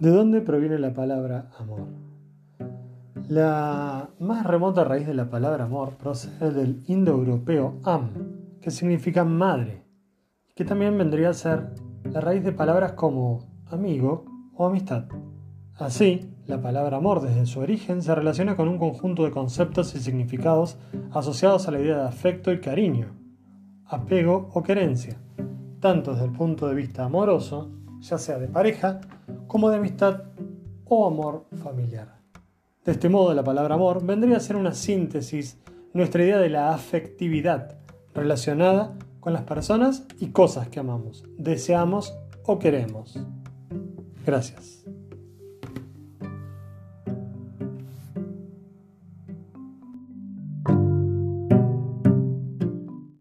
¿De dónde proviene la palabra amor? La más remota raíz de la palabra amor procede del indoeuropeo am, que significa madre, que también vendría a ser la raíz de palabras como amigo o amistad. Así, la palabra amor desde su origen se relaciona con un conjunto de conceptos y significados asociados a la idea de afecto y cariño, apego o querencia, tanto desde el punto de vista amoroso, ya sea de pareja, como de amistad o amor familiar. De este modo, la palabra amor vendría a ser una síntesis, nuestra idea de la afectividad relacionada con las personas y cosas que amamos, deseamos o queremos. Gracias.